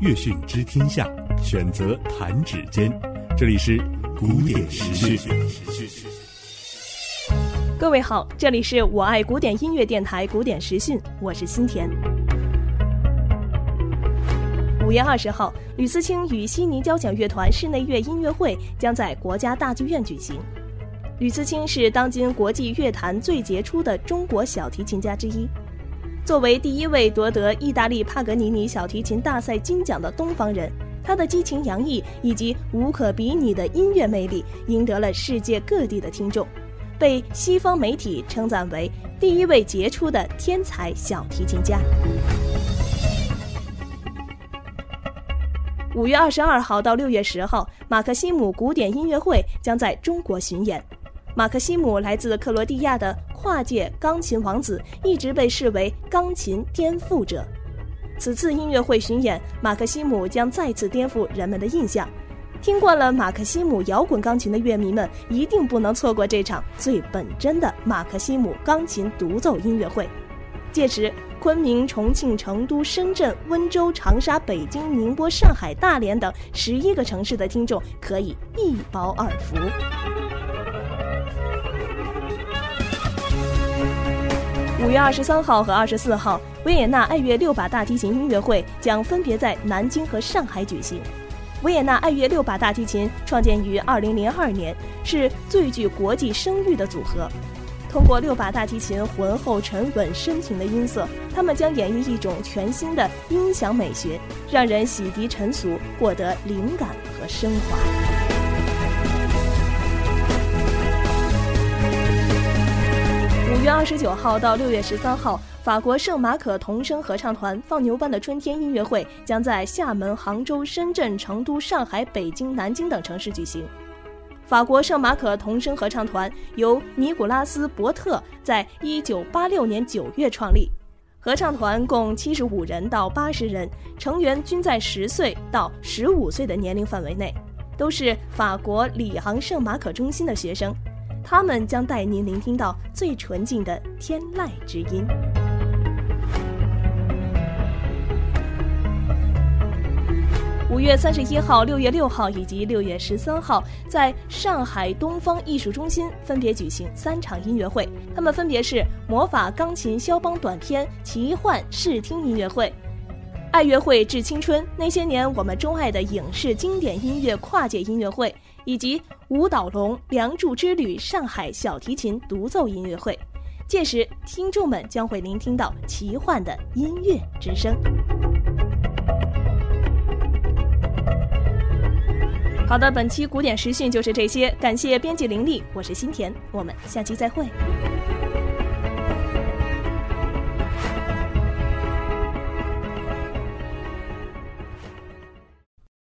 乐讯知天下，选择弹指间。这里是古典时讯。各位好，这里是我爱古典音乐电台古典时讯，我是新田。五月二十号，吕思清与悉尼交响乐团室内乐音乐会将在国家大剧院举行。吕思清是当今国际乐坛最杰出的中国小提琴家之一。作为第一位夺得意大利帕格尼尼小提琴大赛金奖的东方人，他的激情洋溢以及无可比拟的音乐魅力，赢得了世界各地的听众，被西方媒体称赞为第一位杰出的天才小提琴家。五月二十二号到六月十号，马克西姆古典音乐会将在中国巡演。马克西姆来自克罗地亚的跨界钢琴王子，一直被视为钢琴颠覆者。此次音乐会巡演，马克西姆将再次颠覆人们的印象。听惯了马克西姆摇滚钢琴的乐迷们，一定不能错过这场最本真的马克西姆钢琴独奏音乐会。届时，昆明、重庆、成都、深圳、温州、长沙、北京、宁波、上海、大连等十一个城市的听众可以一饱耳福。五月二十三号和二十四号，维也纳爱乐六把大提琴音乐会将分别在南京和上海举行。维也纳爱乐六把大提琴创建于二零零二年，是最具国际声誉的组合。通过六把大提琴浑厚、沉稳、深情的音色，他们将演绎一种全新的音响美学，让人洗涤尘俗，获得灵感和升华。月二十九号到六月十三号，法国圣马可童声合唱团《放牛班的春天》音乐会将在厦门、杭州、深圳、成都、上海、北京、南京等城市举行。法国圣马可童声合唱团由尼古拉斯·伯特在一九八六年九月创立，合唱团共七十五人到八十人，成员均在十岁到十五岁的年龄范围内，都是法国里昂圣马可中心的学生。他们将带您聆听到最纯净的天籁之音。五月三十一号、六月六号以及六月十三号，在上海东方艺术中心分别举行三场音乐会，他们分别是魔法钢琴肖邦短篇奇幻视听音乐会、爱乐会致青春那些年我们钟爱的影视经典音乐跨界音乐会。以及舞蹈龙梁祝之旅上海小提琴独奏音乐会，届时听众们将会聆听到奇幻的音乐之声。好的，本期古典时讯就是这些，感谢编辑林丽，我是新田，我们下期再会。